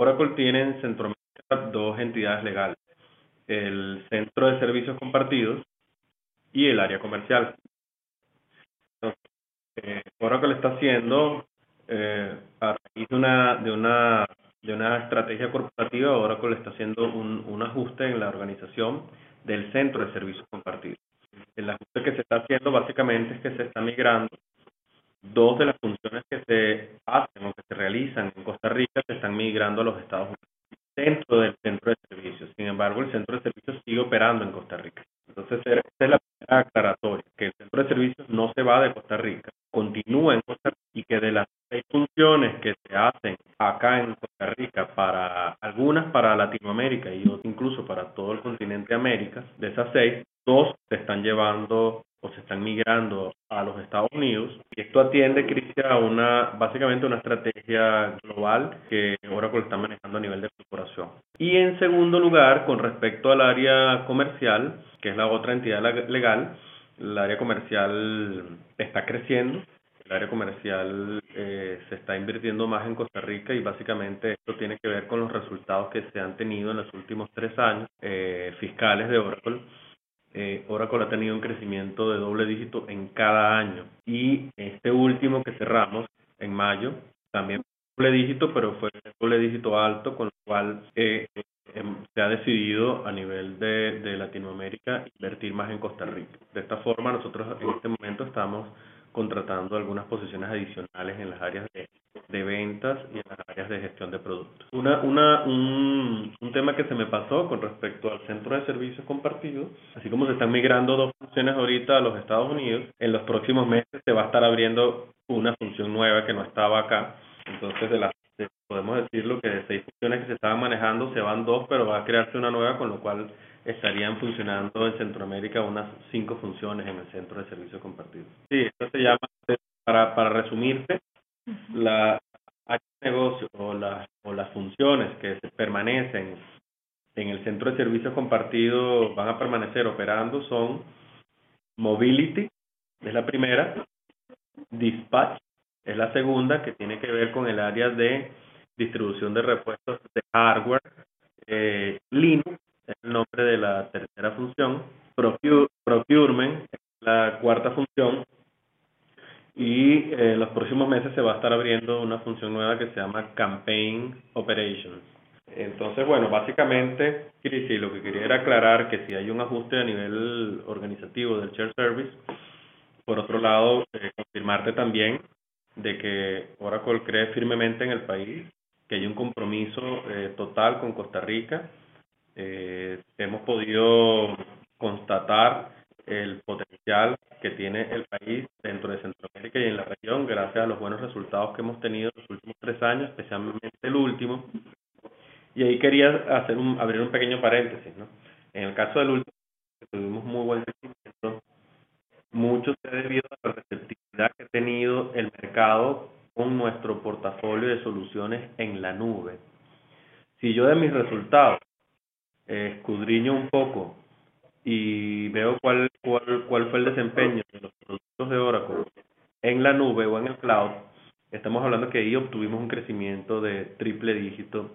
Oracle tiene en Centroamérica dos entidades legales, el Centro de Servicios Compartidos y el área comercial. Eh, Oracle está haciendo, eh, a raíz de una, de, una, de una estrategia corporativa, Oracle está haciendo un, un ajuste en la organización del Centro de Servicios Compartidos. El ajuste que se está haciendo básicamente es que se está migrando dos de las funciones que se hacen realizan en Costa Rica se están migrando a los Estados Unidos dentro del centro de servicios. Sin embargo, el centro de servicios sigue operando en Costa Rica. Entonces, esa es la primera aclaratoria, que el centro de servicios no se va de Costa Rica, continúa en Costa Rica y que de las seis funciones que se hacen acá en Costa Rica para algunas para Latinoamérica y incluso para todo el continente América, de esas seis, dos se están llevando o se están migrando a los Estados Unidos. Y esto atiende, Cristian, a una, básicamente una estrategia global que Oracle está manejando a nivel de corporación. Y en segundo lugar, con respecto al área comercial, que es la otra entidad legal, el área comercial está creciendo. El área comercial eh, se está invirtiendo más en Costa Rica y básicamente esto tiene que ver con los resultados que se han tenido en los últimos tres años eh, fiscales de Oracle eh, Oracle ha tenido un crecimiento de doble dígito en cada año. Y este último que cerramos en mayo, también doble dígito, pero fue doble dígito alto, con lo cual eh, em, se ha decidido a nivel de, de Latinoamérica invertir más en Costa Rica. De esta forma, nosotros en este momento estamos contratando algunas posiciones adicionales en las áreas de, de ventas y en las áreas de gestión de productos. Una, una, un, un, tema que se me pasó con respecto al centro de servicios compartidos, así como se están migrando dos funciones ahorita a los Estados Unidos, en los próximos meses se va a estar abriendo una función nueva que no estaba acá. Entonces, de las podemos decirlo que de seis funciones que se estaban manejando se van dos, pero va a crearse una nueva, con lo cual estarían funcionando en Centroamérica unas cinco funciones en el centro de servicios compartidos. Sí, esto se llama, para, para resumirte, la negocio o, o las funciones que permanecen en el centro de servicios compartidos van a permanecer operando son mobility, es la primera, dispatch, es la segunda, que tiene que ver con el área de distribución de repuestos de hardware, eh, Linux, es el nombre de la tercera función, procurement, la cuarta función, próximos meses se va a estar abriendo una función nueva que se llama Campaign Operations. Entonces, bueno, básicamente, Cristi, lo que quería era aclarar que si hay un ajuste a nivel organizativo del Share Service, por otro lado, eh, confirmarte también de que Oracle cree firmemente en el país, que hay un compromiso eh, total con Costa Rica. hemos podido constatar el potencial que tiene el país dentro de Centroamérica y en la región, gracias a los buenos resultados que hemos tenido en los últimos tres años, especialmente el último. Y ahí quería hacer un, abrir un pequeño paréntesis. ¿no? En el caso del último, tuvimos muy buen crecimiento, mucho se ha debido a la receptividad que ha tenido el mercado con nuestro portafolio de soluciones en la nube. Si yo de mis resultados eh, escudriño un poco y veo cuál, cuál, cuál fue el desempeño de los productos de Oracle en la nube o en el cloud, estamos hablando que ahí obtuvimos un crecimiento de triple dígito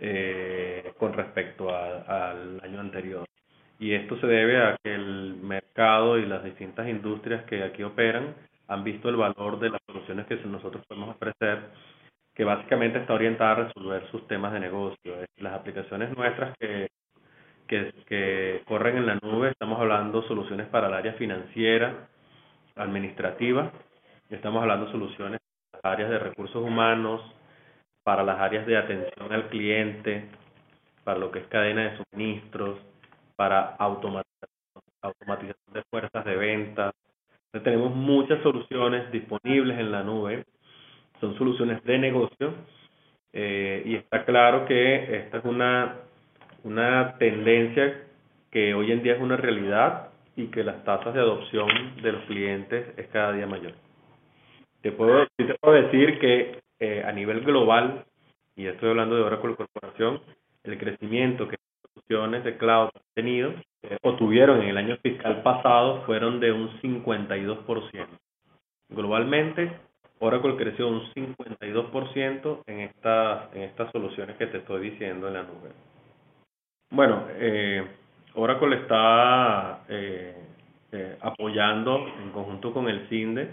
eh, con respecto al año anterior. Y esto se debe a que el mercado y las distintas industrias que aquí operan han visto el valor de las soluciones que nosotros podemos ofrecer, que básicamente está orientada a resolver sus temas de negocio. Las aplicaciones nuestras que que, corren en la nube, estamos hablando soluciones para el área financiera, administrativa, estamos hablando soluciones para las áreas de recursos humanos, para las áreas de atención al cliente, para lo que es cadena de suministros, para automatización, automatización de fuerzas de venta. tenemos muchas soluciones disponibles en la nube, son soluciones de negocio. Eh, y está claro que esta es una una tendencia que hoy en día es una realidad y que las tasas de adopción de los clientes es cada día mayor. Te puedo, te puedo decir que eh, a nivel global, y estoy hablando de Oracle Corporación, el crecimiento que las soluciones de cloud han tenido eh, o tuvieron en el año fiscal pasado fueron de un 52%. Globalmente, Oracle creció un 52% en estas, en estas soluciones que te estoy diciendo en la nube. Bueno, eh, Oracle está eh, eh, apoyando en conjunto con el CINDE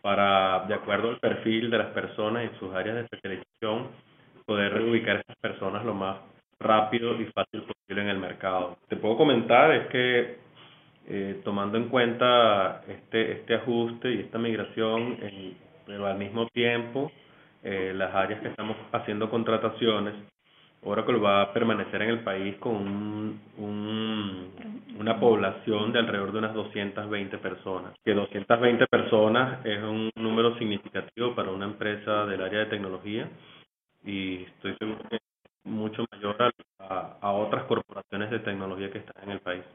para, de acuerdo al perfil de las personas en sus áreas de especialización, poder reubicar a esas personas lo más rápido y fácil posible en el mercado. Te puedo comentar es que eh, tomando en cuenta este, este ajuste y esta migración, pero al mismo tiempo eh, las áreas que estamos haciendo contrataciones, Oracle va a permanecer en el país con un, una población de alrededor de unas 220 personas. Que 220 personas es un número significativo para una empresa del área de tecnología y estoy seguro que es mucho mayor a, a otras corporaciones de tecnología que están en el país.